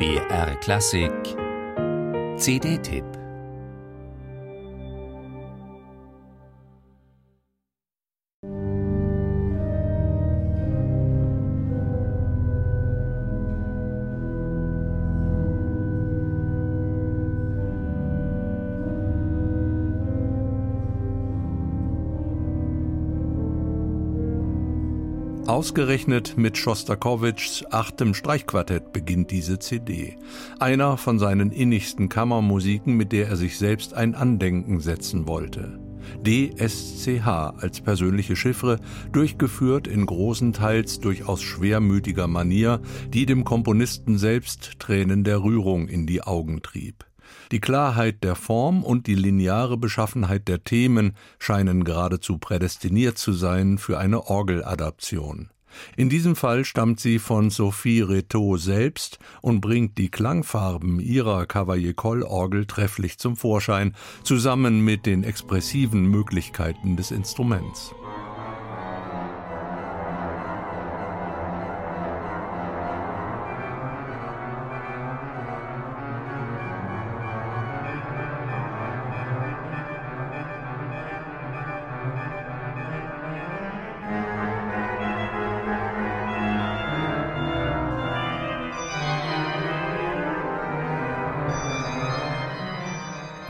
BR Klassik. CD-Tipp Ausgerechnet mit Schostakowitschs achtem Streichquartett beginnt diese CD. Einer von seinen innigsten Kammermusiken, mit der er sich selbst ein Andenken setzen wollte. DSCH als persönliche Chiffre, durchgeführt in großen Teils durchaus schwermütiger Manier, die dem Komponisten selbst Tränen der Rührung in die Augen trieb. Die Klarheit der Form und die lineare Beschaffenheit der Themen scheinen geradezu prädestiniert zu sein für eine Orgeladaption. In diesem Fall stammt sie von Sophie Reteau selbst und bringt die Klangfarben ihrer Cavalier-Coll-Orgel trefflich zum Vorschein, zusammen mit den expressiven Möglichkeiten des Instruments.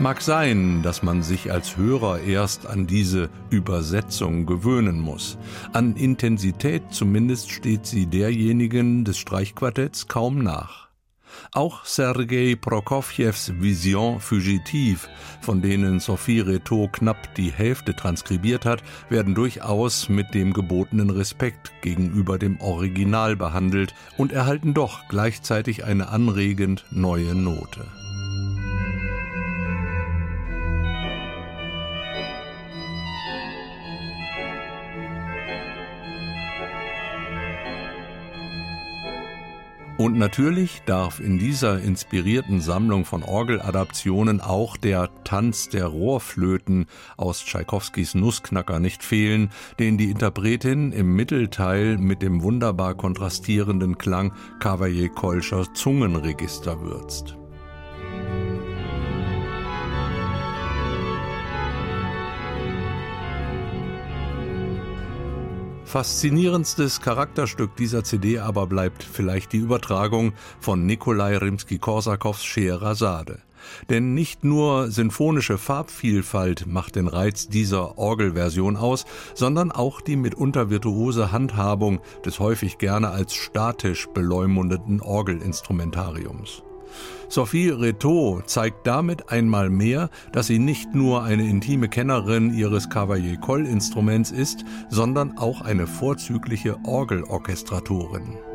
Mag sein, dass man sich als Hörer erst an diese Übersetzung gewöhnen muss. An Intensität zumindest steht sie derjenigen des Streichquartetts kaum nach. Auch Sergei Prokofjews Vision Fugitive, von denen Sophie Reto knapp die Hälfte transkribiert hat, werden durchaus mit dem gebotenen Respekt gegenüber dem Original behandelt und erhalten doch gleichzeitig eine anregend neue Note. Und natürlich darf in dieser inspirierten Sammlung von Orgeladaptionen auch der Tanz der Rohrflöten aus Tschaikowskis Nussknacker nicht fehlen, den die Interpretin im Mittelteil mit dem wunderbar kontrastierenden Klang Cavalier-Kolscher Zungenregister würzt. Faszinierendstes Charakterstück dieser CD aber bleibt vielleicht die Übertragung von Nikolai Rimski-Korsakows Scheherazade. Denn nicht nur sinfonische Farbvielfalt macht den Reiz dieser Orgelversion aus, sondern auch die mitunter virtuose Handhabung des häufig gerne als statisch beleumundeten Orgelinstrumentariums. Sophie Reto zeigt damit einmal mehr, dass sie nicht nur eine intime Kennerin ihres Cavalier-Coll-Instruments ist, sondern auch eine vorzügliche Orgelorchestratorin.